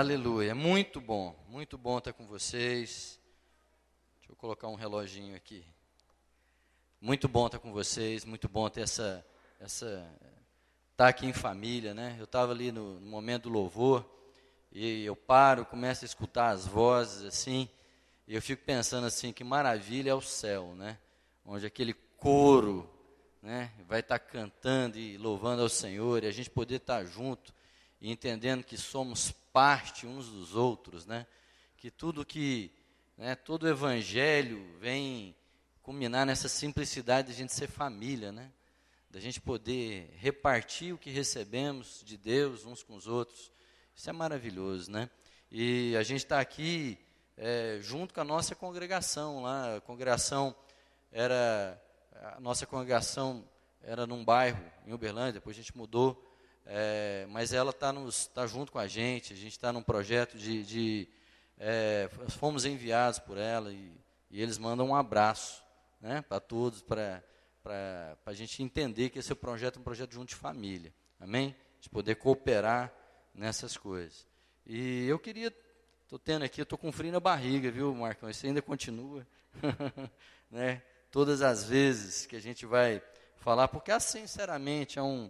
Aleluia. Muito bom, muito bom estar com vocês. Deixa eu colocar um reloginho aqui. Muito bom estar com vocês, muito bom ter essa essa estar aqui em família, né? Eu estava ali no, no, momento do louvor e eu paro, começo a escutar as vozes assim, e eu fico pensando assim, que maravilha é o céu, né? Onde aquele coro, né, vai estar cantando e louvando ao Senhor, e a gente poder estar junto e entendendo que somos parte uns dos outros, né? Que tudo que, né, todo o evangelho vem culminar nessa simplicidade de a gente ser família, né? Da gente poder repartir o que recebemos de Deus uns com os outros. Isso é maravilhoso, né? E a gente está aqui é, junto com a nossa congregação lá. A congregação era a nossa congregação era num bairro em Uberlândia, depois a gente mudou é, mas ela está tá junto com a gente, a gente está num projeto de. de é, fomos enviados por ela e, e eles mandam um abraço né, para todos, para a gente entender que esse projeto é um projeto junto de família. Amém? De poder cooperar nessas coisas. E eu queria, estou tendo aqui, estou com frio na barriga, viu, Marcão? Isso ainda continua. né? Todas as vezes que a gente vai falar, porque, ah, sinceramente, é um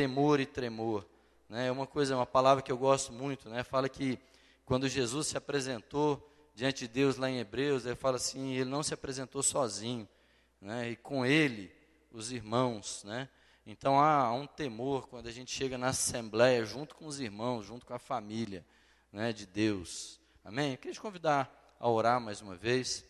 temor e tremor. Né? É uma coisa, uma palavra que eu gosto muito, né? Fala que quando Jesus se apresentou diante de Deus lá em Hebreus, ele fala assim, ele não se apresentou sozinho, né? E com ele os irmãos, né? Então há, há um temor quando a gente chega na assembleia junto com os irmãos, junto com a família, né, de Deus. Amém? Eu queria te convidar a orar mais uma vez.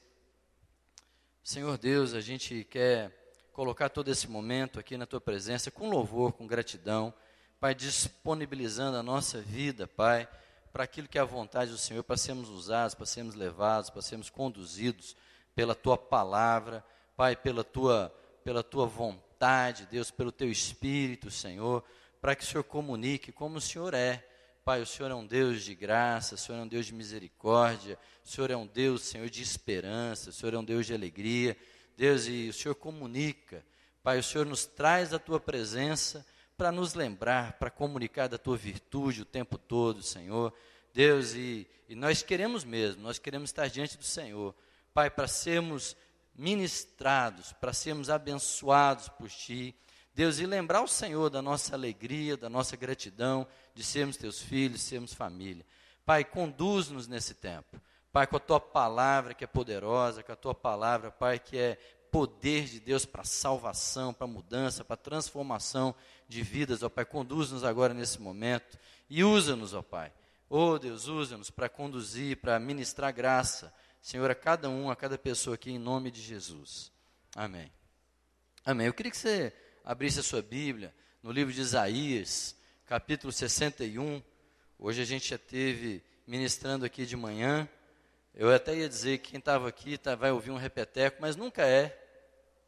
Senhor Deus, a gente quer colocar todo esse momento aqui na tua presença com louvor, com gratidão, Pai, disponibilizando a nossa vida, Pai, para aquilo que é a vontade do Senhor, para sermos usados, para sermos levados, para sermos conduzidos pela tua palavra, Pai, pela tua, pela tua vontade, Deus, pelo teu espírito, Senhor, para que o Senhor comunique como o Senhor é. Pai, o Senhor é um Deus de graça, o Senhor é um Deus de misericórdia, o Senhor é um Deus, Senhor, de esperança, o Senhor é um Deus de alegria. Deus, e o Senhor comunica, Pai, o Senhor nos traz a tua presença para nos lembrar, para comunicar da tua virtude o tempo todo, Senhor. Deus, e, e nós queremos mesmo, nós queremos estar diante do Senhor, Pai, para sermos ministrados, para sermos abençoados por Ti. Deus, e lembrar o Senhor da nossa alegria, da nossa gratidão, de sermos Teus filhos, sermos família. Pai, conduz-nos nesse tempo. Pai, com a tua palavra que é poderosa, com a tua palavra, Pai, que é poder de Deus para salvação, para mudança, para transformação de vidas, ó Pai, conduz-nos agora nesse momento e usa-nos, ó Pai. Oh Deus, usa-nos para conduzir, para ministrar graça, Senhor, a cada um, a cada pessoa aqui, em nome de Jesus. Amém. Amém. Eu queria que você abrisse a sua Bíblia no livro de Isaías, capítulo 61. Hoje a gente já teve ministrando aqui de manhã. Eu até ia dizer que quem estava aqui tá, vai ouvir um repeteco, mas nunca é.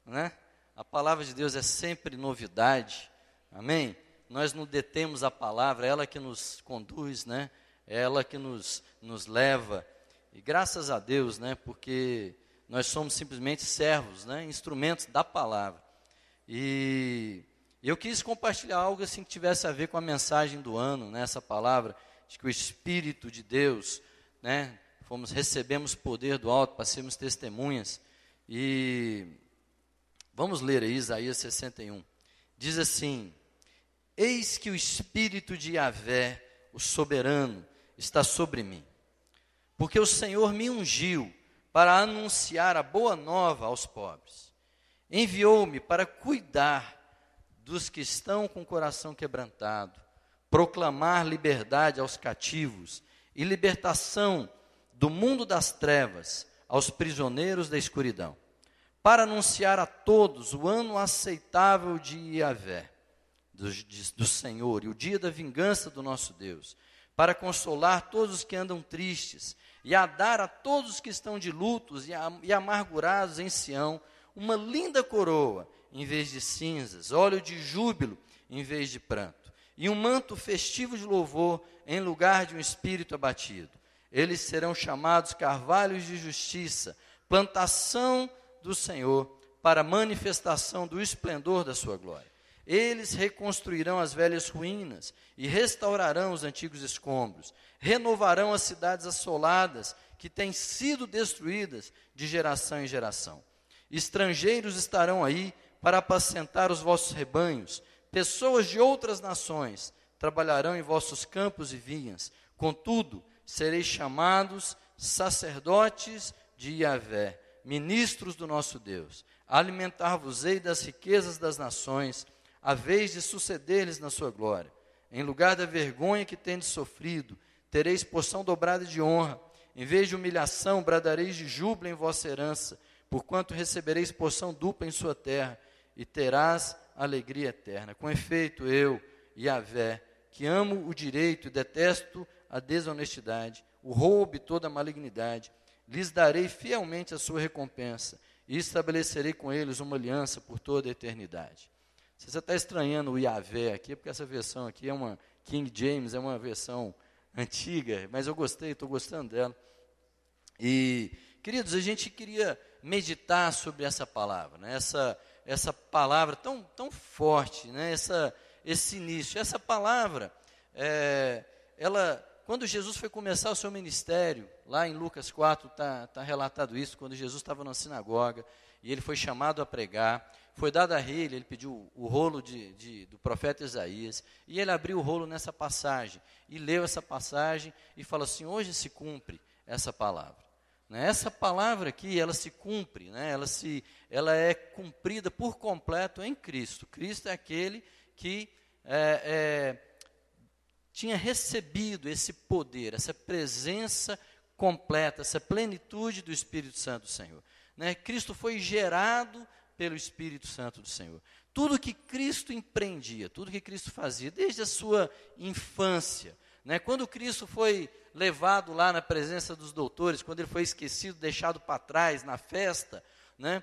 Né? A palavra de Deus é sempre novidade. Amém? Nós não detemos a palavra, é ela que nos conduz, né? É ela que nos, nos leva. E graças a Deus, né? Porque nós somos simplesmente servos, né? Instrumentos da palavra. E eu quis compartilhar algo assim que tivesse a ver com a mensagem do ano, né? Essa palavra de que o Espírito de Deus, né? Fomos, recebemos poder do alto para sermos testemunhas. E vamos ler aí Isaías 61. Diz assim: Eis que o Espírito de Yahvé, o soberano, está sobre mim, porque o Senhor me ungiu para anunciar a boa nova aos pobres. Enviou-me para cuidar dos que estão com o coração quebrantado, proclamar liberdade aos cativos e libertação do mundo das trevas aos prisioneiros da escuridão, para anunciar a todos o ano aceitável de Yahvé, do, de, do Senhor, e o dia da vingança do nosso Deus, para consolar todos os que andam tristes, e a dar a todos os que estão de lutos e, a, e amargurados em Sião uma linda coroa, em vez de cinzas, óleo de júbilo, em vez de pranto, e um manto festivo de louvor, em lugar de um espírito abatido eles serão chamados carvalhos de justiça, plantação do Senhor, para manifestação do esplendor da sua glória. Eles reconstruirão as velhas ruínas e restaurarão os antigos escombros, renovarão as cidades assoladas que têm sido destruídas de geração em geração. Estrangeiros estarão aí para apacentar os vossos rebanhos, pessoas de outras nações trabalharão em vossos campos e vinhas. Contudo, sereis chamados sacerdotes de Yahvé, ministros do nosso Deus. Alimentar-vos-ei das riquezas das nações, a vez de suceder-lhes na sua glória. Em lugar da vergonha que tendes sofrido, tereis porção dobrada de honra. Em vez de humilhação, bradareis de júbilo em vossa herança, porquanto recebereis porção dupla em sua terra, e terás alegria eterna. Com efeito, eu, Yahvé, que amo o direito e detesto a desonestidade, o roubo e toda a malignidade, lhes darei fielmente a sua recompensa, e estabelecerei com eles uma aliança por toda a eternidade. Se você está estranhando o Yahvé aqui, é porque essa versão aqui é uma King James, é uma versão antiga, mas eu gostei, estou gostando dela. E, queridos, a gente queria meditar sobre essa palavra, né? essa, essa palavra tão, tão forte, né? essa, esse início. Essa palavra, é, ela, quando Jesus foi começar o seu ministério, lá em Lucas 4 está tá relatado isso, quando Jesus estava na sinagoga e ele foi chamado a pregar, foi dado a ele, ele pediu o rolo de, de, do profeta Isaías, e ele abriu o rolo nessa passagem, e leu essa passagem, e falou assim, hoje se cumpre essa palavra. Né? Essa palavra aqui, ela se cumpre, né? ela, se, ela é cumprida por completo em Cristo. Cristo é aquele que é, é, tinha recebido esse poder, essa presença completa, essa plenitude do Espírito Santo do Senhor. Né? Cristo foi gerado pelo Espírito Santo do Senhor. Tudo que Cristo empreendia, tudo que Cristo fazia, desde a sua infância, né? quando Cristo foi levado lá na presença dos doutores, quando ele foi esquecido, deixado para trás na festa, né?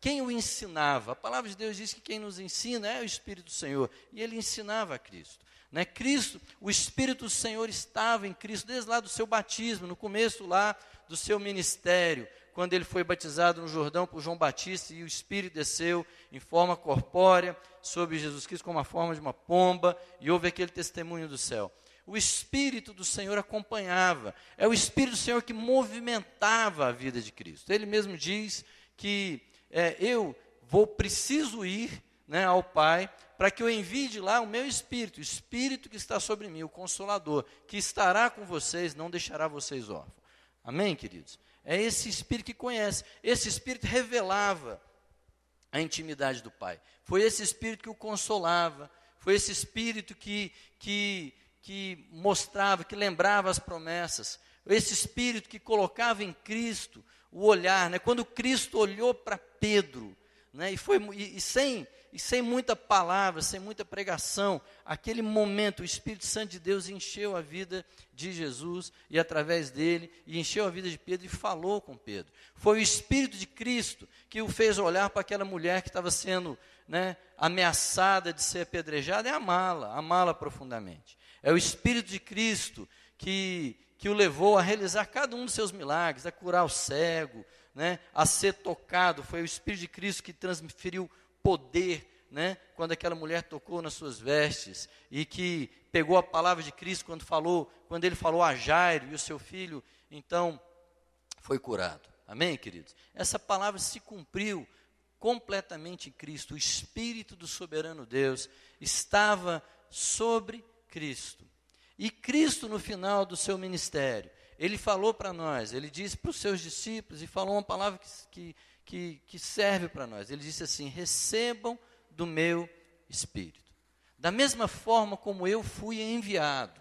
quem o ensinava? A palavra de Deus diz que quem nos ensina é o Espírito do Senhor, e ele ensinava a Cristo. Né? Cristo, o Espírito do Senhor estava em Cristo desde lá do seu batismo, no começo lá do seu ministério quando ele foi batizado no Jordão por João Batista e o Espírito desceu em forma corpórea sobre Jesus Cristo como a forma de uma pomba e houve aquele testemunho do céu. O Espírito do Senhor acompanhava, é o Espírito do Senhor que movimentava a vida de Cristo. Ele mesmo diz que é, eu vou, preciso ir né, ao Pai para que eu envie de lá o meu Espírito, o Espírito que está sobre mim, o Consolador, que estará com vocês, não deixará vocês órfãos. Amém, queridos? É esse espírito que conhece. Esse espírito revelava a intimidade do Pai. Foi esse espírito que o consolava. Foi esse espírito que, que, que mostrava, que lembrava as promessas. Esse espírito que colocava em Cristo o olhar. Né? Quando Cristo olhou para Pedro, né? e, foi, e, e sem e sem muita palavra, sem muita pregação, aquele momento o Espírito Santo de Deus encheu a vida de Jesus e através dele, e encheu a vida de Pedro e falou com Pedro. Foi o Espírito de Cristo que o fez olhar para aquela mulher que estava sendo né, ameaçada de ser apedrejada e amá-la, amá-la profundamente. É o Espírito de Cristo que, que o levou a realizar cada um dos seus milagres, a curar o cego, né, a ser tocado. Foi o Espírito de Cristo que transferiu poder, né, quando aquela mulher tocou nas suas vestes e que pegou a palavra de Cristo quando falou, quando ele falou a Jairo e o seu filho, então foi curado. Amém, queridos? Essa palavra se cumpriu completamente em Cristo. O espírito do soberano Deus estava sobre Cristo. E Cristo no final do seu ministério, ele falou para nós, ele disse para os seus discípulos e falou uma palavra que, que que, serve para nós. Ele disse assim: recebam do meu espírito. Da mesma forma como eu fui enviado,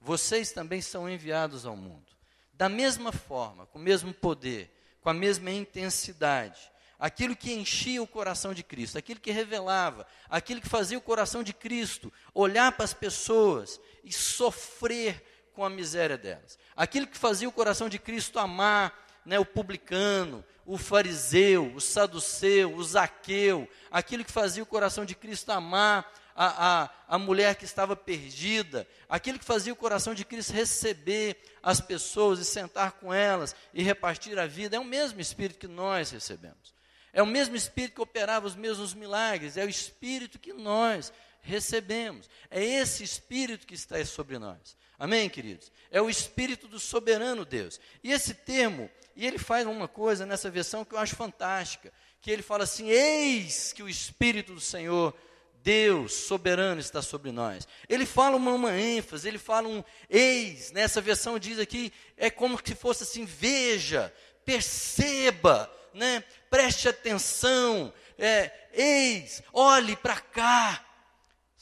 vocês também são enviados ao mundo. Da mesma forma, com o mesmo poder, com a mesma intensidade, aquilo que enchia o coração de Cristo, aquilo que revelava, aquilo que fazia o coração de Cristo olhar para as pessoas e sofrer com a miséria delas, aquilo que fazia o coração de Cristo amar né, o publicano, o fariseu, o saduceu, o zaqueu, aquilo que fazia o coração de Cristo amar a, a, a mulher que estava perdida, aquilo que fazia o coração de Cristo receber as pessoas e sentar com elas e repartir a vida, é o mesmo Espírito que nós recebemos. É o mesmo Espírito que operava os mesmos milagres, é o Espírito que nós recebemos. É esse Espírito que está sobre nós. Amém, queridos? É o Espírito do soberano Deus. E esse termo, e ele faz uma coisa nessa versão que eu acho fantástica, que ele fala assim: Eis que o Espírito do Senhor Deus soberano está sobre nós. Ele fala uma, uma, ênfase, ele fala um eis, nessa versão diz aqui, é como se fosse assim: veja, perceba, né? preste atenção, é, eis, olhe para cá,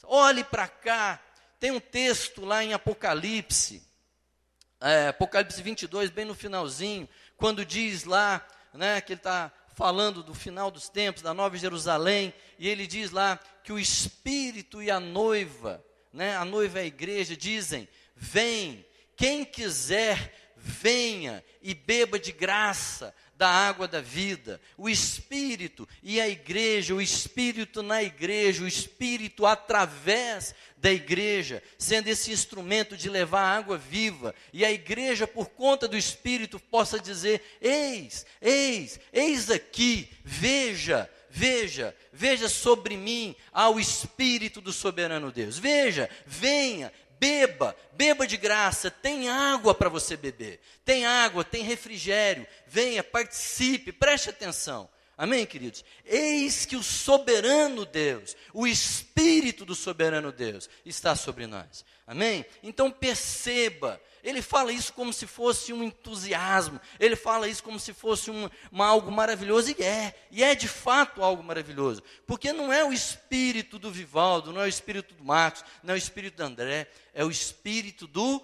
olhe para cá. Tem um texto lá em Apocalipse, é, Apocalipse 22, bem no finalzinho, quando diz lá, né, que ele está falando do final dos tempos, da Nova Jerusalém, e ele diz lá que o Espírito e a noiva, né, a noiva é a igreja, dizem: Vem, quem quiser, venha e beba de graça da água da vida, o Espírito e a igreja, o Espírito na igreja, o Espírito através da igreja, sendo esse instrumento de levar água viva, e a igreja, por conta do Espírito, possa dizer: Eis, eis, eis aqui, veja, veja, veja sobre mim ao Espírito do soberano Deus. Veja, venha, beba, beba de graça, tem água para você beber, tem água, tem refrigério, venha, participe, preste atenção. Amém, queridos? Eis que o soberano Deus, o Espírito do soberano Deus, está sobre nós. Amém? Então perceba, ele fala isso como se fosse um entusiasmo, ele fala isso como se fosse um, uma, algo maravilhoso, e é, e é de fato algo maravilhoso, porque não é o espírito do Vivaldo, não é o espírito do Marcos, não é o espírito do André, é o espírito do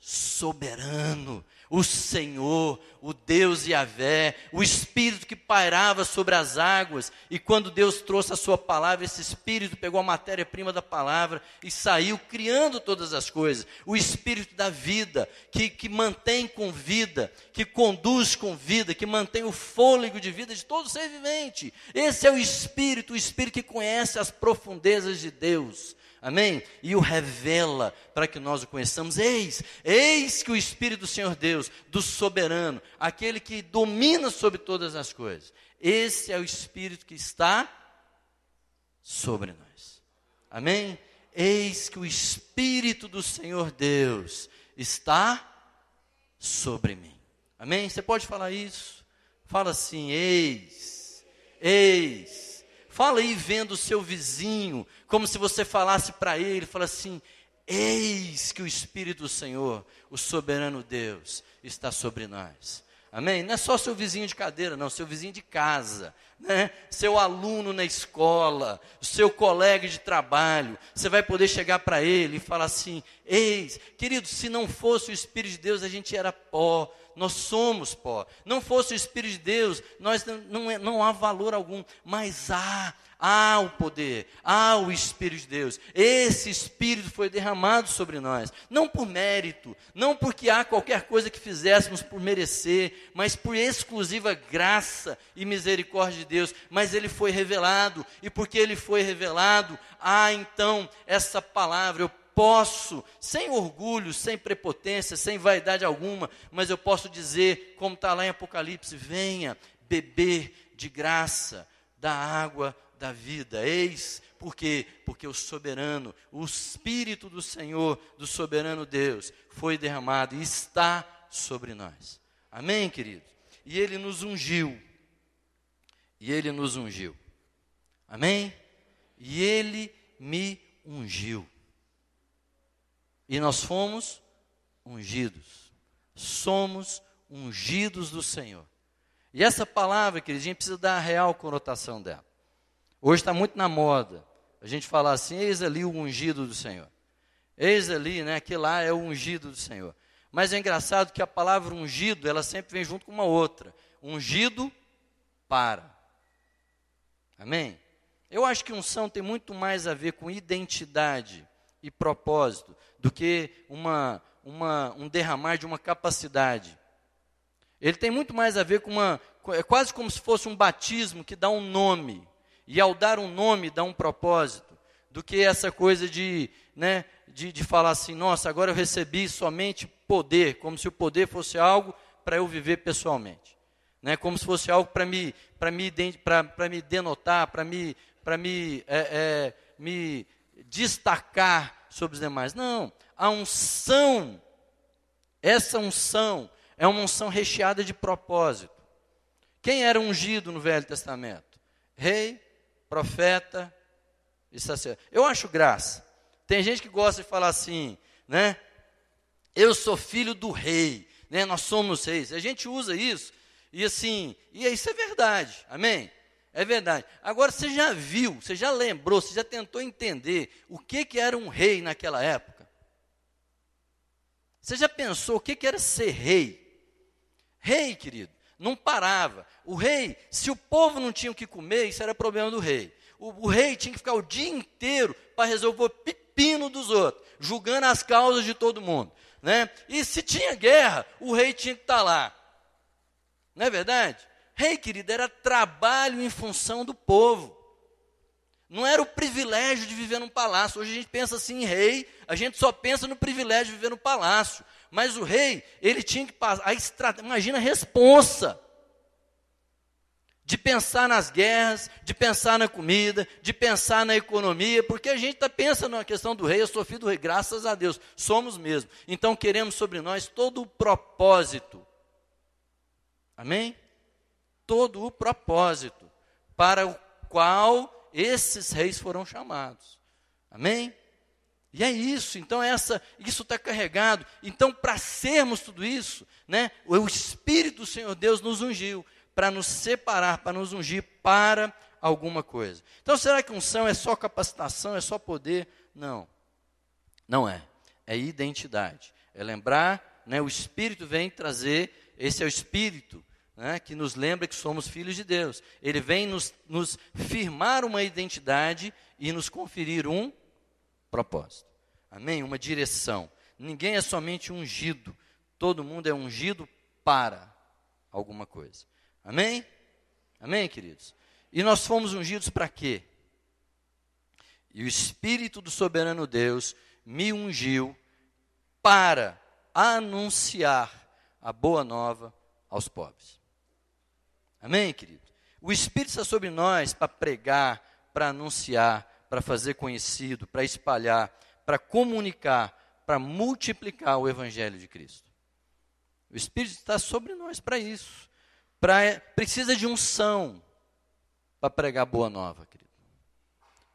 soberano, o Senhor, o Deus Yahvé, o Espírito que pairava sobre as águas, e quando Deus trouxe a sua palavra, esse Espírito pegou a matéria-prima da palavra e saiu criando todas as coisas. O Espírito da vida, que, que mantém com vida, que conduz com vida, que mantém o fôlego de vida de todo ser vivente. Esse é o Espírito, o Espírito que conhece as profundezas de Deus. Amém? E o revela para que nós o conheçamos. Eis, eis que o Espírito do Senhor Deus, do soberano, aquele que domina sobre todas as coisas, esse é o Espírito que está sobre nós. Amém? Eis que o Espírito do Senhor Deus está sobre mim. Amém? Você pode falar isso? Fala assim: eis, eis Fala aí vendo o seu vizinho, como se você falasse para ele, fala assim: Eis que o Espírito do Senhor, o soberano Deus, está sobre nós. Amém? Não é só seu vizinho de cadeira, não, seu vizinho de casa, né? seu aluno na escola, seu colega de trabalho. Você vai poder chegar para ele e falar assim: Eis, querido, se não fosse o Espírito de Deus, a gente era pó, nós somos pó. Não fosse o Espírito de Deus, nós não, não, é, não há valor algum, mas há, há o poder, há o Espírito de Deus. Esse Espírito foi derramado sobre nós, não por mérito, não porque há qualquer coisa que fizéssemos por merecer, mas por exclusiva graça e misericórdia de Deus, mas ele foi revelado, e porque ele foi revelado, há então essa palavra, eu posso, sem orgulho, sem prepotência, sem vaidade alguma, mas eu posso dizer, como está lá em Apocalipse: venha beber de graça da água da vida. Eis porque porque o soberano, o espírito do Senhor, do soberano Deus, foi derramado e está sobre nós. Amém, queridos. E ele nos ungiu. E ele nos ungiu. Amém? E ele me ungiu. E nós fomos ungidos. Somos ungidos do Senhor. E essa palavra, queridos, a gente precisa dar a real conotação dela. Hoje está muito na moda a gente falar assim: eis ali o ungido do Senhor. Eis ali, né? Aquele lá é o ungido do Senhor. Mas é engraçado que a palavra ungido, ela sempre vem junto com uma outra. Ungido para. Amém? Eu acho que unção tem muito mais a ver com identidade e propósito do que uma, uma, um derramar de uma capacidade. Ele tem muito mais a ver com uma. É quase como se fosse um batismo que dá um nome. E ao dar um nome, dá um propósito. Do que essa coisa de, né, de, de falar assim: nossa, agora eu recebi somente poder, como se o poder fosse algo para eu viver pessoalmente. né, como se fosse algo para me, me, me denotar, para me, me, é, é, me destacar sobre os demais. Não, a unção, essa unção, é uma unção recheada de propósito. Quem era ungido no Velho Testamento? Rei, profeta e sacerdote. Eu acho graça. Tem gente que gosta de falar assim, né? Eu sou filho do rei, né? Nós somos reis. A gente usa isso e assim, e isso é verdade, amém? É verdade. Agora você já viu, você já lembrou, você já tentou entender o que, que era um rei naquela época? Você já pensou o que, que era ser rei? Rei, querido, não parava. O rei, se o povo não tinha o que comer, isso era problema do rei. O, o rei tinha que ficar o dia inteiro para resolver o pepino dos outros, julgando as causas de todo mundo. Né? E se tinha guerra, o rei tinha que estar tá lá. Não é verdade? Rei, querido, era trabalho em função do povo. Não era o privilégio de viver num palácio. Hoje a gente pensa assim em rei, a gente só pensa no privilégio de viver no palácio. Mas o rei, ele tinha que passar. A estra... Imagina a responsa de pensar nas guerras, de pensar na comida, de pensar na economia, porque a gente está pensando na questão do rei, eu sou filho do rei, graças a Deus, somos mesmo. Então queremos sobre nós todo o propósito Amém? Todo o propósito para o qual esses reis foram chamados. Amém? E é isso, então essa, isso está carregado. Então, para sermos tudo isso, né, o Espírito do Senhor Deus nos ungiu para nos separar, para nos ungir para alguma coisa. Então, será que unção é só capacitação, é só poder? Não, não é. É identidade. É lembrar, né, o Espírito vem trazer esse é o Espírito né, que nos lembra que somos filhos de Deus. Ele vem nos, nos firmar uma identidade e nos conferir um propósito. Amém? Uma direção. Ninguém é somente ungido, todo mundo é ungido para alguma coisa. Amém? Amém, queridos? E nós fomos ungidos para quê? E o Espírito do soberano Deus me ungiu para anunciar a boa nova aos pobres. Amém, querido? O Espírito está sobre nós para pregar, para anunciar, para fazer conhecido, para espalhar, para comunicar, para multiplicar o Evangelho de Cristo. O Espírito está sobre nós para isso. Pra, precisa de unção para pregar boa nova, querido.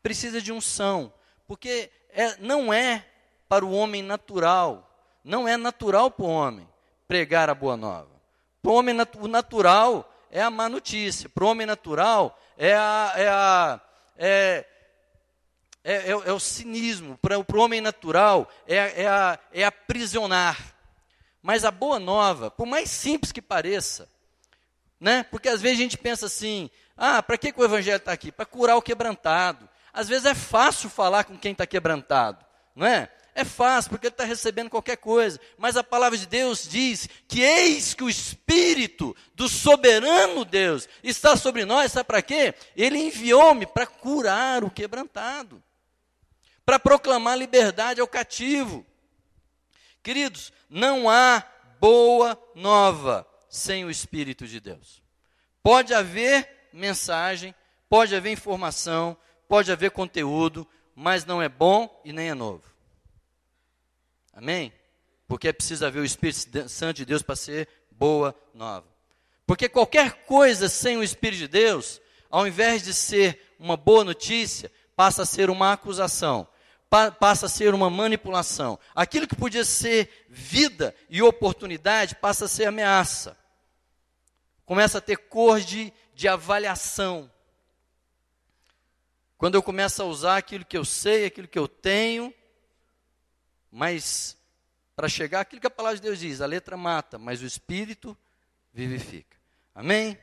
Precisa de unção, porque é, não é para o homem natural, não é natural para o homem pregar a boa nova. Para o homem o natural é a má notícia. Para o homem natural é, a, é, a, é, é, é, é o cinismo. Para o homem natural é, é, a, é aprisionar. Mas a boa nova, por mais simples que pareça, né? porque às vezes a gente pensa assim: ah, para que, que o evangelho está aqui? Para curar o quebrantado. Às vezes é fácil falar com quem está quebrantado, não é? É fácil, porque ele está recebendo qualquer coisa. Mas a palavra de Deus diz que eis que o Espírito do soberano Deus está sobre nós, sabe para quê? Ele enviou-me para curar o quebrantado, para proclamar liberdade ao cativo. Queridos, não há boa nova sem o Espírito de Deus. Pode haver mensagem, pode haver informação, pode haver conteúdo, mas não é bom e nem é novo. Amém? Porque preciso haver o Espírito Santo de Deus para ser boa nova. Porque qualquer coisa sem o Espírito de Deus, ao invés de ser uma boa notícia, passa a ser uma acusação, pa passa a ser uma manipulação. Aquilo que podia ser vida e oportunidade passa a ser ameaça. Começa a ter cor de, de avaliação. Quando eu começo a usar aquilo que eu sei, aquilo que eu tenho, mas para chegar aquilo que a palavra de Deus diz, a letra mata, mas o espírito vivifica. Amém?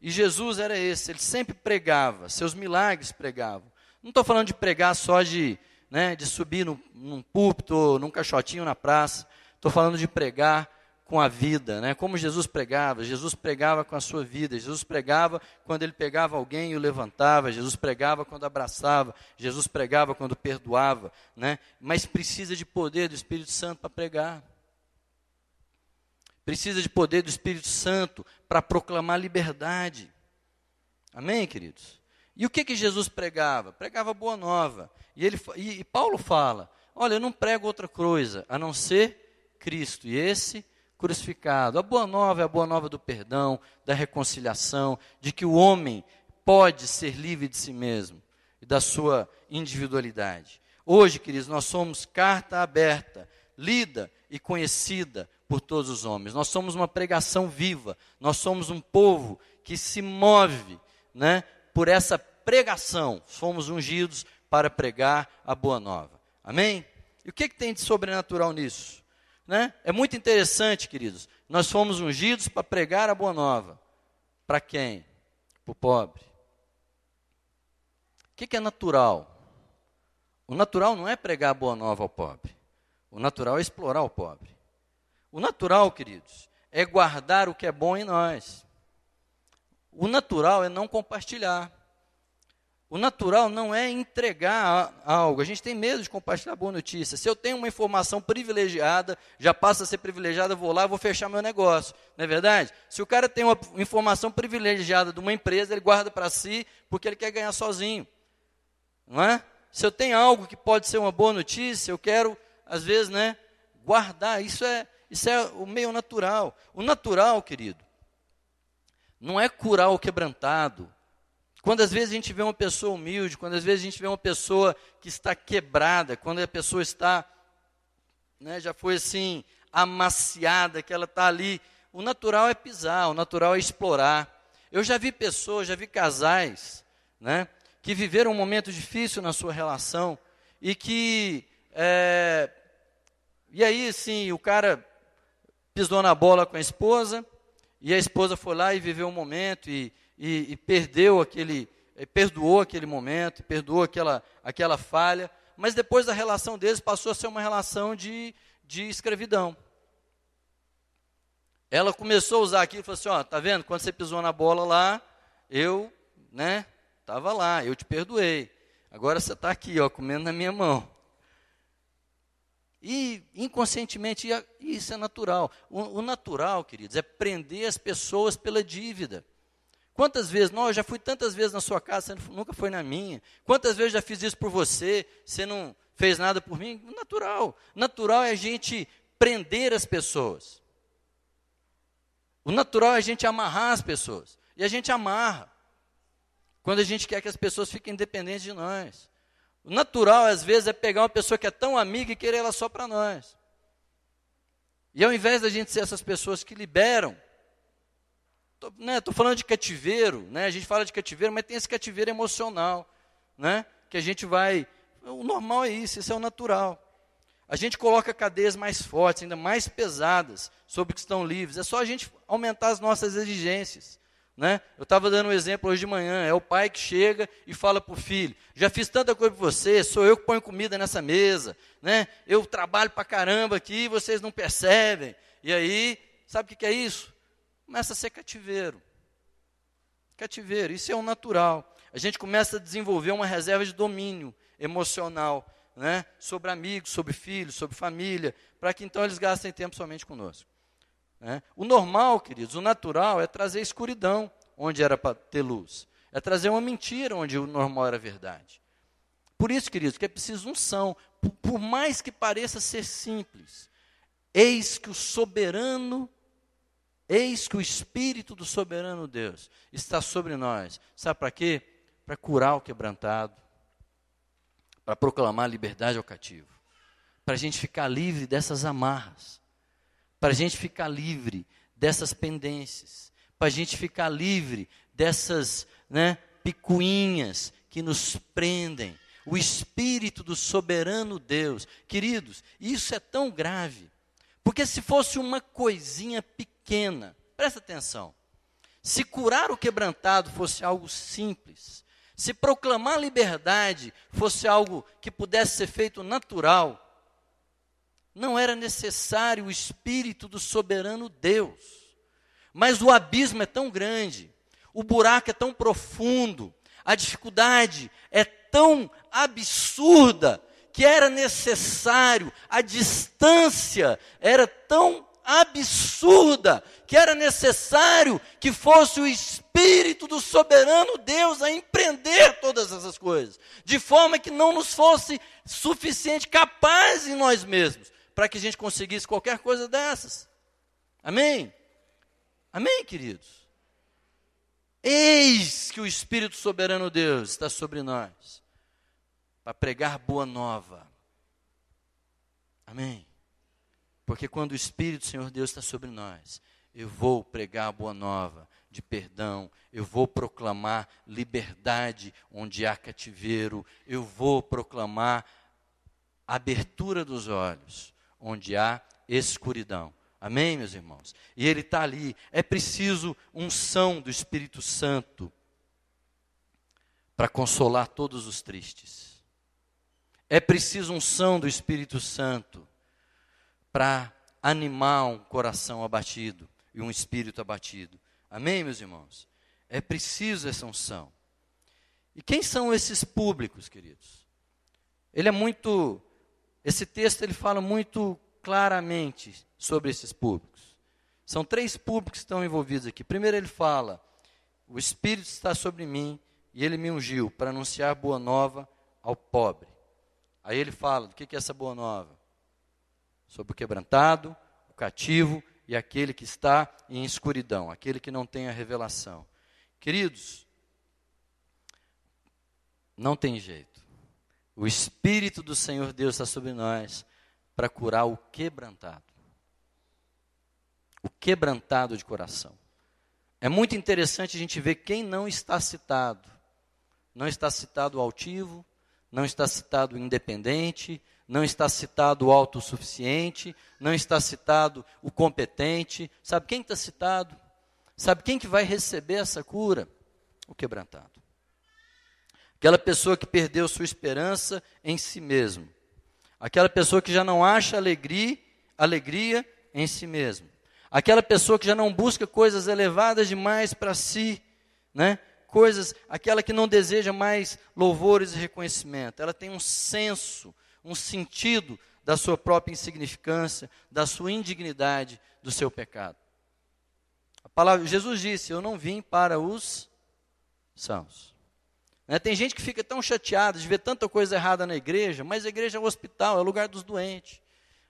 E Jesus era esse, ele sempre pregava, seus milagres pregavam. Não estou falando de pregar só de, né, de subir num, num púlpito, num caixotinho na praça. Estou falando de pregar com a vida, né? Como Jesus pregava, Jesus pregava com a sua vida, Jesus pregava quando ele pegava alguém e o levantava, Jesus pregava quando abraçava, Jesus pregava quando perdoava, né? Mas precisa de poder do Espírito Santo para pregar. precisa de poder do Espírito Santo para proclamar liberdade. Amém, queridos? E o que, que Jesus pregava? Pregava boa nova. E, ele, e, e Paulo fala: Olha, eu não prego outra coisa a não ser Cristo. E esse crucificado. A boa nova é a boa nova do perdão, da reconciliação, de que o homem pode ser livre de si mesmo e da sua individualidade. Hoje, queridos, nós somos carta aberta, lida e conhecida por todos os homens. Nós somos uma pregação viva, nós somos um povo que se move né, por essa pregação. Fomos ungidos para pregar a boa nova. Amém? E o que, que tem de sobrenatural nisso? Né? É muito interessante, queridos. Nós fomos ungidos para pregar a boa nova. Para quem? Para o pobre. O que, que é natural? O natural não é pregar a boa nova ao pobre. O natural é explorar o pobre. O natural, queridos, é guardar o que é bom em nós. O natural é não compartilhar. O natural não é entregar algo. A gente tem medo de compartilhar boa notícia. Se eu tenho uma informação privilegiada, já passa a ser privilegiada, vou lá vou fechar meu negócio. Não é verdade? Se o cara tem uma informação privilegiada de uma empresa, ele guarda para si porque ele quer ganhar sozinho. Não é? Se eu tenho algo que pode ser uma boa notícia, eu quero, às vezes, né, guardar. Isso é, isso é o meio natural. O natural, querido, não é curar o quebrantado, quando às vezes a gente vê uma pessoa humilde, quando às vezes a gente vê uma pessoa que está quebrada, quando a pessoa está, né, já foi assim, amaciada, que ela está ali, o natural é pisar, o natural é explorar. Eu já vi pessoas, já vi casais, né, que viveram um momento difícil na sua relação e que, é, e aí, assim, o cara pisou na bola com a esposa e a esposa foi lá e viveu um momento e e, e perdeu aquele, eh, perdoou aquele momento, perdoou aquela, aquela falha, mas depois a relação deles passou a ser uma relação de, de escravidão. Ela começou a usar aquilo e falou assim: ó, tá vendo? Quando você pisou na bola lá, eu, né, estava lá, eu te perdoei. Agora você está aqui, ó, comendo na minha mão. E inconscientemente, isso é natural. O, o natural, queridos, é prender as pessoas pela dívida. Quantas vezes, não, eu já fui tantas vezes na sua casa, você nunca foi na minha. Quantas vezes já fiz isso por você, você não fez nada por mim? Natural. Natural é a gente prender as pessoas. O natural é a gente amarrar as pessoas. E a gente amarra. Quando a gente quer que as pessoas fiquem independentes de nós. O natural, às vezes, é pegar uma pessoa que é tão amiga e querer ela só para nós. E ao invés da gente ser essas pessoas que liberam, Estou né, falando de cativeiro, né? a gente fala de cativeiro, mas tem esse cativeiro emocional, né? que a gente vai. O normal é isso, isso é o natural. A gente coloca cadeias mais fortes, ainda mais pesadas, sobre que estão livres. É só a gente aumentar as nossas exigências. Né? Eu estava dando um exemplo hoje de manhã. É o pai que chega e fala para o filho: Já fiz tanta coisa para você, sou eu que ponho comida nessa mesa. Né? Eu trabalho para caramba aqui vocês não percebem. E aí, sabe o que é isso? Começa a ser cativeiro. Cativeiro, isso é o natural. A gente começa a desenvolver uma reserva de domínio emocional, né? Sobre amigos, sobre filhos, sobre família, para que então eles gastem tempo somente conosco. Né? O normal, queridos, o natural é trazer escuridão onde era para ter luz. É trazer uma mentira onde o normal era verdade. Por isso, queridos, que é preciso unção. Por, por mais que pareça ser simples, eis que o soberano Eis que o Espírito do soberano Deus está sobre nós. Sabe para quê? Para curar o quebrantado, para proclamar liberdade ao cativo, para a gente ficar livre dessas amarras, para a gente ficar livre dessas pendências, para a gente ficar livre dessas né, picuinhas que nos prendem. O Espírito do soberano Deus. Queridos, isso é tão grave, porque se fosse uma coisinha pequena. Presta atenção. Se curar o quebrantado fosse algo simples, se proclamar liberdade fosse algo que pudesse ser feito natural, não era necessário o espírito do soberano Deus. Mas o abismo é tão grande, o buraco é tão profundo, a dificuldade é tão absurda que era necessário, a distância era tão absurda que era necessário que fosse o Espírito do soberano Deus a empreender todas essas coisas, de forma que não nos fosse suficiente capaz em nós mesmos para que a gente conseguisse qualquer coisa dessas. Amém? Amém, queridos? Eis que o Espírito soberano Deus está sobre nós para pregar boa nova. Amém? Porque quando o Espírito Senhor Deus está sobre nós, eu vou pregar a boa nova de perdão, eu vou proclamar liberdade onde há cativeiro, eu vou proclamar abertura dos olhos onde há escuridão. Amém, meus irmãos? E ele está ali. É preciso unção do Espírito Santo para consolar todos os tristes. É preciso unção do Espírito Santo para animar um coração abatido e um espírito abatido. Amém, meus irmãos? É preciso essa unção. E quem são esses públicos, queridos? Ele é muito esse texto ele fala muito claramente sobre esses públicos. São três públicos que estão envolvidos aqui. Primeiro ele fala: "O espírito está sobre mim e ele me ungiu para anunciar boa nova ao pobre". Aí ele fala: "Do que é essa boa nova? sobre o quebrantado, o cativo e aquele que está em escuridão, aquele que não tem a revelação. Queridos, não tem jeito. O Espírito do Senhor Deus está sobre nós para curar o quebrantado. O quebrantado de coração. É muito interessante a gente ver quem não está citado. Não está citado o altivo, não está citado o independente, não está citado o autossuficiente, não está citado o competente. Sabe quem está citado? Sabe quem que vai receber essa cura? O quebrantado. Aquela pessoa que perdeu sua esperança em si mesmo. Aquela pessoa que já não acha alegria, alegria em si mesmo. Aquela pessoa que já não busca coisas elevadas demais para si, né? Coisas, aquela que não deseja mais louvores e reconhecimento. Ela tem um senso um sentido da sua própria insignificância, da sua indignidade, do seu pecado. A palavra, Jesus disse: Eu não vim para os sãos. Né? Tem gente que fica tão chateada de ver tanta coisa errada na igreja, mas a igreja é o hospital, é o lugar dos doentes.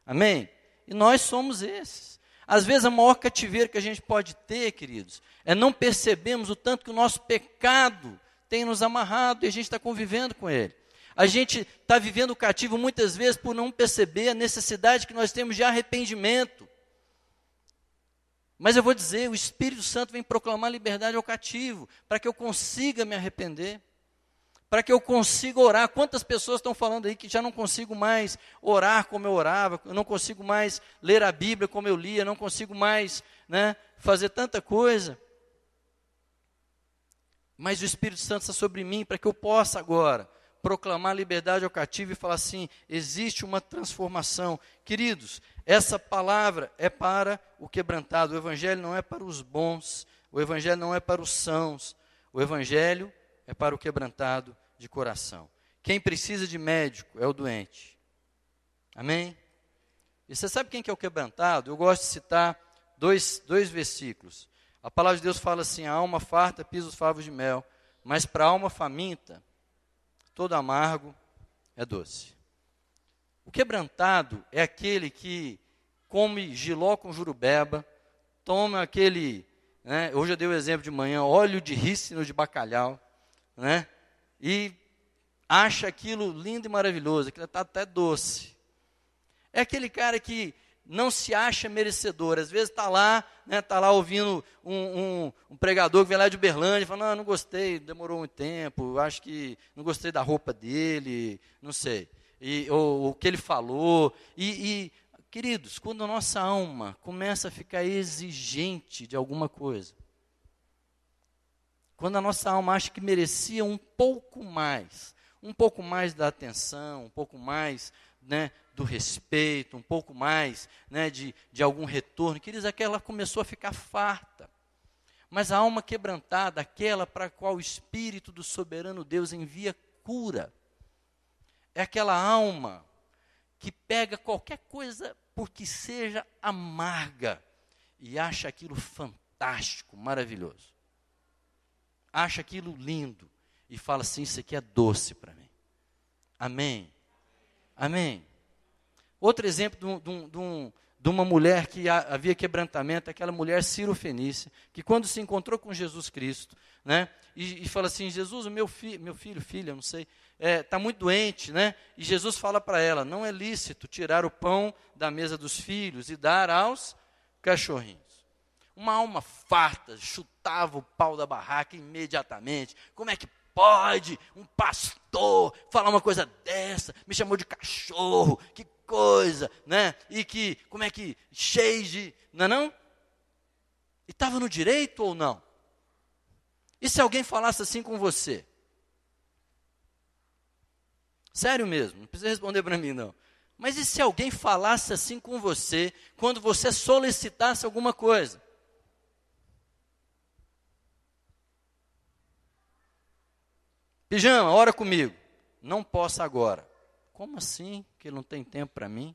Amém? E nós somos esses. Às vezes, a maior cativeiro que a gente pode ter, queridos, é não percebermos o tanto que o nosso pecado tem nos amarrado e a gente está convivendo com ele. A gente está vivendo cativo muitas vezes por não perceber a necessidade que nós temos de arrependimento. Mas eu vou dizer, o Espírito Santo vem proclamar liberdade ao cativo, para que eu consiga me arrepender, para que eu consiga orar. Quantas pessoas estão falando aí que já não consigo mais orar como eu orava, eu não consigo mais ler a Bíblia como eu lia, não consigo mais né, fazer tanta coisa. Mas o Espírito Santo está sobre mim para que eu possa agora proclamar liberdade ao cativo e falar assim: existe uma transformação. Queridos, essa palavra é para o quebrantado, o Evangelho não é para os bons, o Evangelho não é para os sãos, o Evangelho é para o quebrantado de coração. Quem precisa de médico é o doente. Amém? E você sabe quem que é o quebrantado? Eu gosto de citar dois, dois versículos. A palavra de Deus fala assim: a alma farta pisa os favos de mel, mas para a alma faminta todo amargo é doce. O quebrantado é aquele que come giló com jurubeba, toma aquele, né, hoje eu dei o exemplo de manhã, óleo de rícino de bacalhau, né, e acha aquilo lindo e maravilhoso, aquilo está até doce. É aquele cara que não se acha merecedor. Às vezes está lá, né, tá lá ouvindo um, um, um, pregador que vem lá de Uberlândia, fala, não, não gostei, demorou muito tempo, acho que não gostei da roupa dele, não sei, e, ou o que ele falou. E, e, queridos, quando a nossa alma começa a ficar exigente de alguma coisa, quando a nossa alma acha que merecia um pouco mais, um pouco mais da atenção, um pouco mais né, do respeito, um pouco mais né, de, de algum retorno. Queridos, aquela começou a ficar farta. Mas a alma quebrantada, aquela para a qual o Espírito do soberano Deus envia cura, é aquela alma que pega qualquer coisa porque seja amarga, e acha aquilo fantástico, maravilhoso. Acha aquilo lindo e fala assim: Isso aqui é doce para mim. Amém. Amém. Outro exemplo de, um, de, um, de uma mulher que havia quebrantamento, aquela mulher Ciro Fenícia, que quando se encontrou com Jesus Cristo, né, e, e fala assim: Jesus, o meu, fi, meu filho, filha, não sei, está é, tá muito doente, né? E Jesus fala para ela: não é lícito tirar o pão da mesa dos filhos e dar aos cachorrinhos. Uma alma farta chutava o pau da barraca imediatamente. Como é que pode um pastor falar uma coisa dessa? Me chamou de cachorro, que coisa, né? E que, como é que, cheio de. Não é não? E estava no direito ou não? E se alguém falasse assim com você? Sério mesmo, não precisa responder para mim não. Mas e se alguém falasse assim com você quando você solicitasse alguma coisa? Pijama, ora comigo. Não posso agora. Como assim que não tem tempo para mim?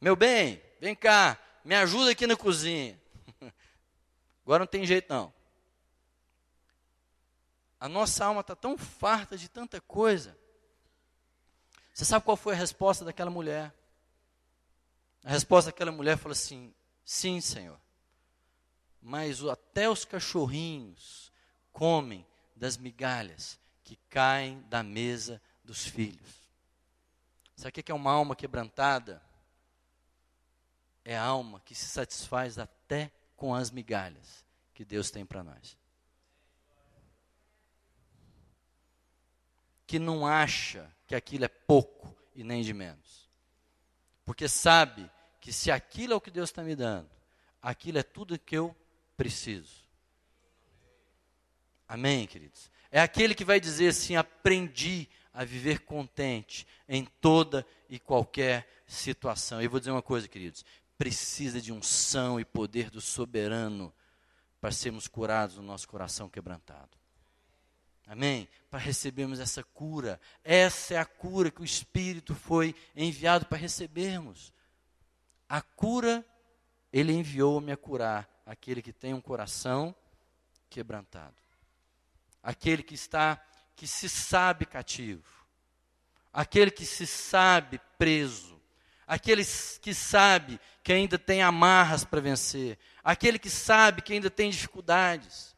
Meu bem, vem cá, me ajuda aqui na cozinha. Agora não tem jeito não. A nossa alma está tão farta de tanta coisa. Você sabe qual foi a resposta daquela mulher? A resposta daquela mulher falou assim: Sim, Senhor, mas até os cachorrinhos comem das migalhas que caem da mesa dos filhos. Sabe o que é uma alma quebrantada? É a alma que se satisfaz até com as migalhas que Deus tem para nós. que não acha que aquilo é pouco e nem de menos. Porque sabe que se aquilo é o que Deus está me dando, aquilo é tudo que eu preciso. Amém, queridos? É aquele que vai dizer assim: aprendi a viver contente em toda e qualquer situação. E vou dizer uma coisa, queridos: precisa de unção e poder do soberano para sermos curados no nosso coração quebrantado. Amém? Para recebermos essa cura. Essa é a cura que o Espírito foi enviado para recebermos. A cura, ele enviou-me a curar aquele que tem um coração quebrantado. Aquele que está, que se sabe cativo. Aquele que se sabe preso. Aquele que sabe que ainda tem amarras para vencer. Aquele que sabe que ainda tem dificuldades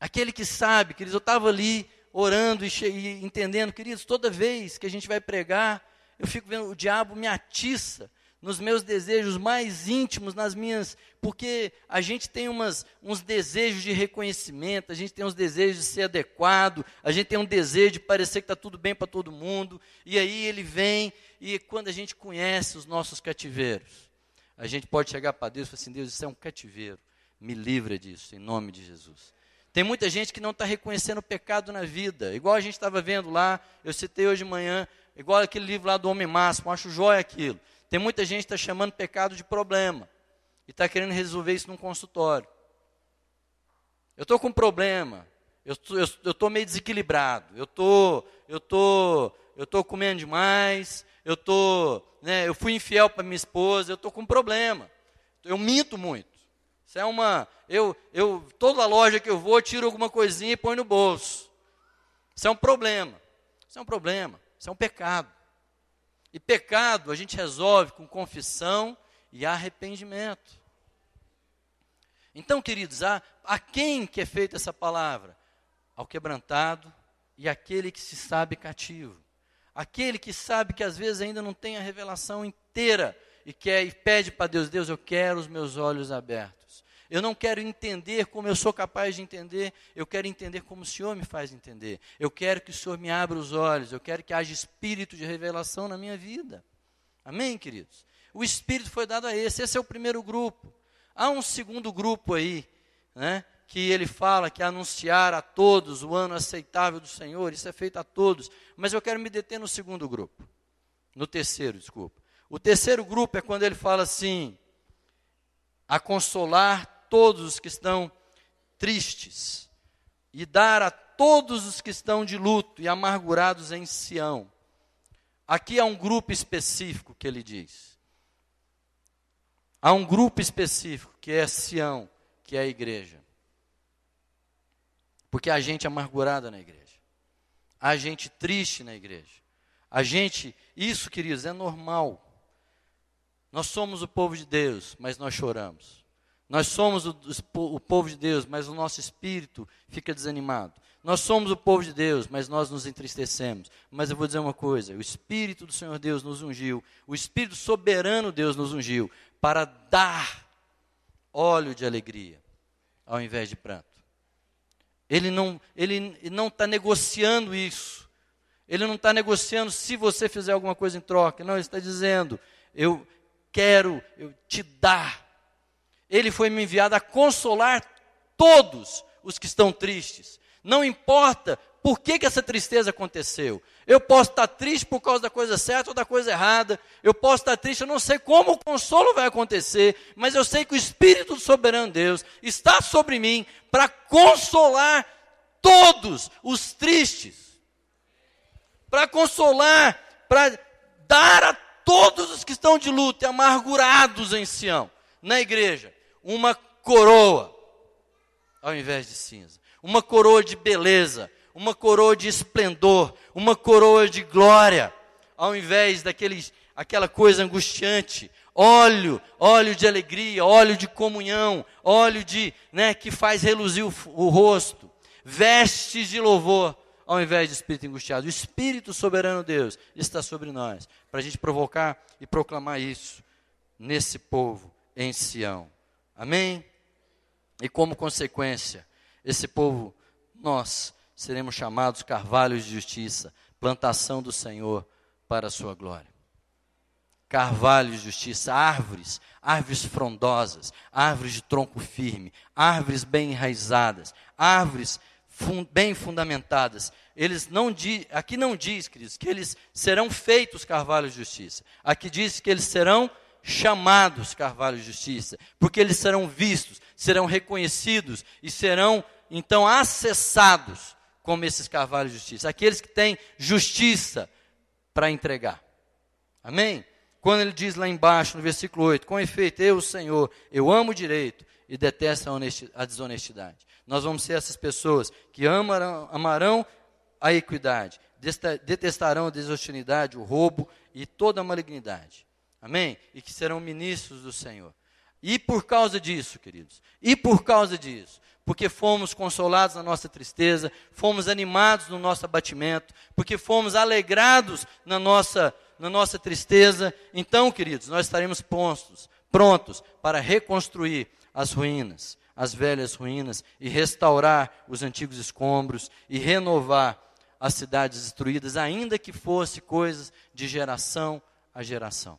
Aquele que sabe, queridos, eu estava ali orando e, e entendendo, queridos, toda vez que a gente vai pregar, eu fico vendo o diabo me atiça nos meus desejos mais íntimos, nas minhas. Porque a gente tem umas, uns desejos de reconhecimento, a gente tem uns desejos de ser adequado, a gente tem um desejo de parecer que está tudo bem para todo mundo, e aí ele vem, e quando a gente conhece os nossos cativeiros, a gente pode chegar para Deus e falar assim: Deus, isso é um cativeiro, me livra disso, em nome de Jesus. Tem muita gente que não está reconhecendo o pecado na vida. Igual a gente estava vendo lá, eu citei hoje de manhã, igual aquele livro lá do Homem Máximo, acho jóia aquilo. Tem muita gente que está chamando pecado de problema. E está querendo resolver isso num consultório. Eu estou com um problema. Eu estou meio desequilibrado. Eu tô, eu tô, eu tô comendo demais. Eu tô, né, eu fui infiel para minha esposa. Eu estou com um problema. Eu minto muito. Isso é uma. Eu, eu, toda loja que eu vou, tiro alguma coisinha e põe no bolso. Isso é um problema. Isso é um problema. Isso é um pecado. E pecado a gente resolve com confissão e arrependimento. Então, queridos, a, a quem que é feita essa palavra? Ao quebrantado e aquele que se sabe cativo. Aquele que sabe que às vezes ainda não tem a revelação inteira e quer e pede para Deus, Deus, eu quero os meus olhos abertos. Eu não quero entender como eu sou capaz de entender, eu quero entender como o Senhor me faz entender. Eu quero que o Senhor me abra os olhos, eu quero que haja espírito de revelação na minha vida. Amém, queridos? O espírito foi dado a esse, esse é o primeiro grupo. Há um segundo grupo aí, né? que ele fala que é anunciar a todos o ano aceitável do Senhor, isso é feito a todos, mas eu quero me deter no segundo grupo, no terceiro, desculpa. O terceiro grupo é quando ele fala assim: a consolar todos os que estão tristes e dar a todos os que estão de luto e amargurados em Sião. Aqui há um grupo específico que ele diz. Há um grupo específico que é Sião, que é a igreja. Porque há gente amargurada na igreja. Há gente triste na igreja. A gente, isso, queridos, é normal. Nós somos o povo de Deus, mas nós choramos. Nós somos o, o, povo de Deus, mas o nosso espírito fica desanimado. Nós somos o povo de Deus, mas nós nos entristecemos. Mas eu vou dizer uma coisa: o Espírito do Senhor Deus nos ungiu, o Espírito soberano Deus nos ungiu para dar óleo de alegria, ao invés de pranto. Ele não ele não está negociando isso. Ele não está negociando se você fizer alguma coisa em troca. Não, ele está dizendo: eu quero eu te dar. Ele foi me enviado a consolar todos os que estão tristes. Não importa por que, que essa tristeza aconteceu. Eu posso estar triste por causa da coisa certa ou da coisa errada. Eu posso estar triste, eu não sei como o consolo vai acontecer, mas eu sei que o Espírito do Soberano Deus está sobre mim para consolar todos os tristes. Para consolar, para dar a todos os que estão de luto e amargurados em Sião, na igreja, uma coroa ao invés de cinza. Uma coroa de beleza, uma coroa de esplendor, uma coroa de glória, ao invés daqueles, aquela coisa angustiante, óleo, óleo de alegria, óleo de comunhão, óleo de, né, que faz reluzir o, o rosto, vestes de louvor, ao invés de espírito angustiado. O Espírito soberano Deus está sobre nós, para a gente provocar e proclamar isso nesse povo em Sião. Amém? E como consequência, esse povo, nós, seremos chamados carvalhos de justiça, plantação do Senhor para a sua glória. Carvalhos de justiça, árvores, árvores frondosas, árvores de tronco firme, árvores bem enraizadas, árvores fun bem fundamentadas. Eles não di, aqui não diz, queridos, que eles serão feitos carvalhos de justiça. Aqui diz que eles serão chamados carvalhos de justiça, porque eles serão vistos, serão reconhecidos e serão então acessados como esses carvalhos de justiça, aqueles que têm justiça para entregar. Amém? Quando ele diz lá embaixo, no versículo 8: Com efeito, eu, Senhor, eu amo o direito e detesto a, desonestidade. Nós vamos ser essas pessoas que amarão, amarão a equidade, detestarão a desonestidade, o roubo e toda a malignidade. Amém? E que serão ministros do Senhor. E por causa disso, queridos, e por causa disso, porque fomos consolados na nossa tristeza, fomos animados no nosso abatimento, porque fomos alegrados na nossa, na nossa tristeza. Então, queridos, nós estaremos prontos, prontos para reconstruir as ruínas, as velhas ruínas, e restaurar os antigos escombros, e renovar as cidades destruídas, ainda que fosse coisas de geração a geração.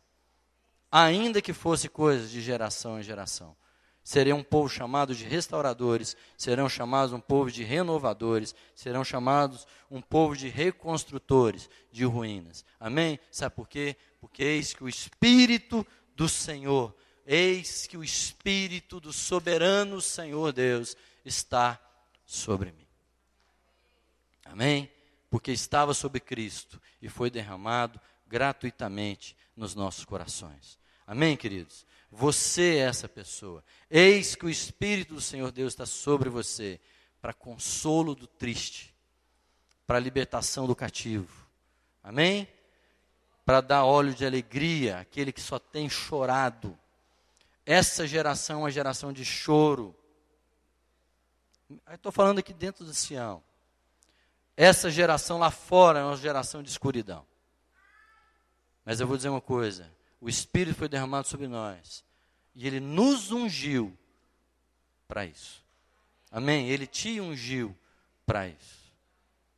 Ainda que fosse coisas de geração em geração serão um povo chamado de restauradores, serão chamados um povo de renovadores, serão chamados um povo de reconstrutores de ruínas. Amém? Sabe por quê? Porque eis que o Espírito do Senhor, eis que o Espírito do soberano Senhor Deus está sobre mim. Amém? Porque estava sobre Cristo e foi derramado gratuitamente nos nossos corações. Amém, queridos? Você é essa pessoa. Eis que o Espírito do Senhor Deus está sobre você para consolo do triste, para libertação do cativo. Amém? Para dar óleo de alegria àquele que só tem chorado. Essa geração é uma geração de choro. Estou falando aqui dentro do Sião. Essa geração lá fora é uma geração de escuridão. Mas eu vou dizer uma coisa: o Espírito foi derramado sobre nós. E Ele nos ungiu para isso. Amém? Ele te ungiu para isso.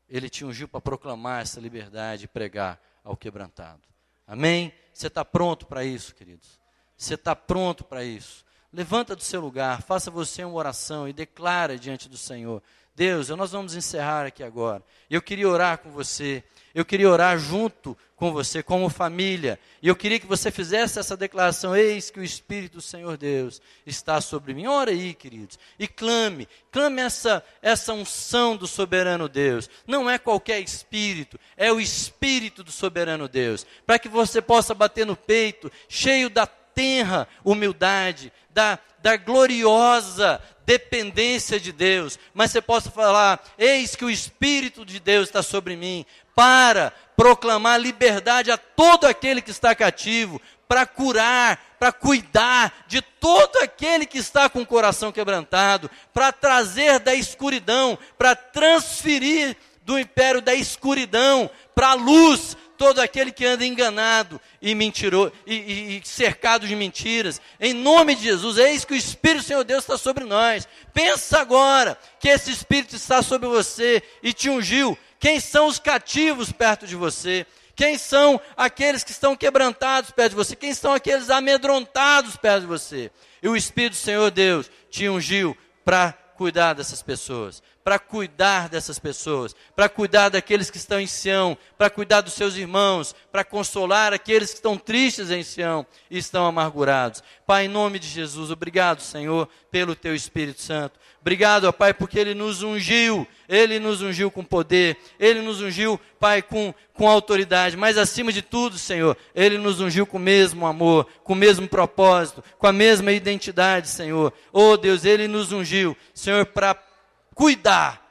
Ele te ungiu para proclamar essa liberdade e pregar ao quebrantado. Amém? Você está pronto para isso, queridos? Você está pronto para isso? levanta do seu lugar, faça você uma oração e declara diante do Senhor. Deus, nós vamos encerrar aqui agora. Eu queria orar com você. Eu queria orar junto com você, como família. E eu queria que você fizesse essa declaração: Eis que o Espírito do Senhor Deus está sobre mim. Ora aí, queridos. E clame, clame essa, essa unção do soberano Deus. Não é qualquer espírito, é o Espírito do soberano Deus. Para que você possa bater no peito, cheio da tenra humildade, da, da gloriosa dependência de Deus, mas você possa falar: Eis que o Espírito de Deus está sobre mim, para proclamar liberdade a todo aquele que está cativo, para curar, para cuidar de todo aquele que está com o coração quebrantado, para trazer da escuridão, para transferir do império da escuridão para a luz todo aquele que anda enganado e, mentirou, e, e, e, cercado de mentiras. Em nome de Jesus, eis que o Espírito Senhor Deus está sobre nós. Pensa agora que esse Espírito está sobre você e te ungiu. Quem são os cativos perto de você? Quem são aqueles que estão quebrantados perto de você? Quem são aqueles amedrontados perto de você? E o Espírito do Senhor Deus te ungiu para cuidar dessas pessoas para cuidar dessas pessoas, para cuidar daqueles que estão em Sião, para cuidar dos seus irmãos, para consolar aqueles que estão tristes em Sião e estão amargurados. Pai, em nome de Jesus, obrigado, Senhor, pelo teu Espírito Santo. Obrigado, ó Pai, porque Ele nos ungiu, Ele nos ungiu com poder, Ele nos ungiu, Pai, com, com autoridade, mas acima de tudo, Senhor, Ele nos ungiu com o mesmo amor, com o mesmo propósito, com a mesma identidade, Senhor. Oh Deus, Ele nos ungiu, Senhor, para cuidar,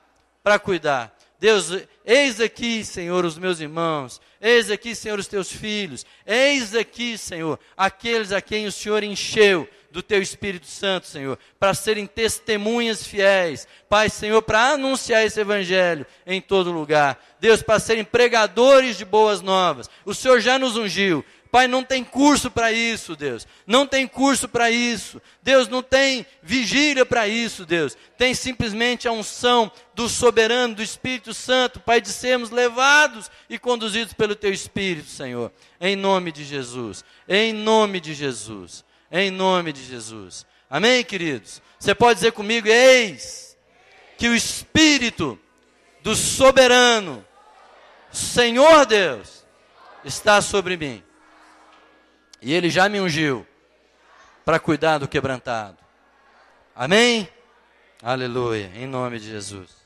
para cuidar. Deus, eis aqui, Senhor, os meus irmãos, eis aqui, Senhor, os teus filhos, eis aqui, Senhor, aqueles a quem o Senhor encheu do teu Espírito Santo, Senhor, para serem testemunhas fiéis, Pai, Senhor, para anunciar esse Evangelho em todo lugar, Deus, para serem pregadores de boas novas. O Senhor já nos ungiu, Pai, não tem curso para isso, Deus. Não tem curso para isso. Deus não tem vigília para isso, Deus. Tem simplesmente a unção do soberano, do Espírito Santo, Pai, de sermos levados e conduzidos pelo Teu Espírito, Senhor. Em nome de Jesus. Em nome de Jesus. Em nome de Jesus. Amém, queridos? Você pode dizer comigo: Eis que o Espírito do soberano, Senhor Deus, está sobre mim e ele já me ungiu para cuidar do quebrantado. Amém? Aleluia, em nome de Jesus.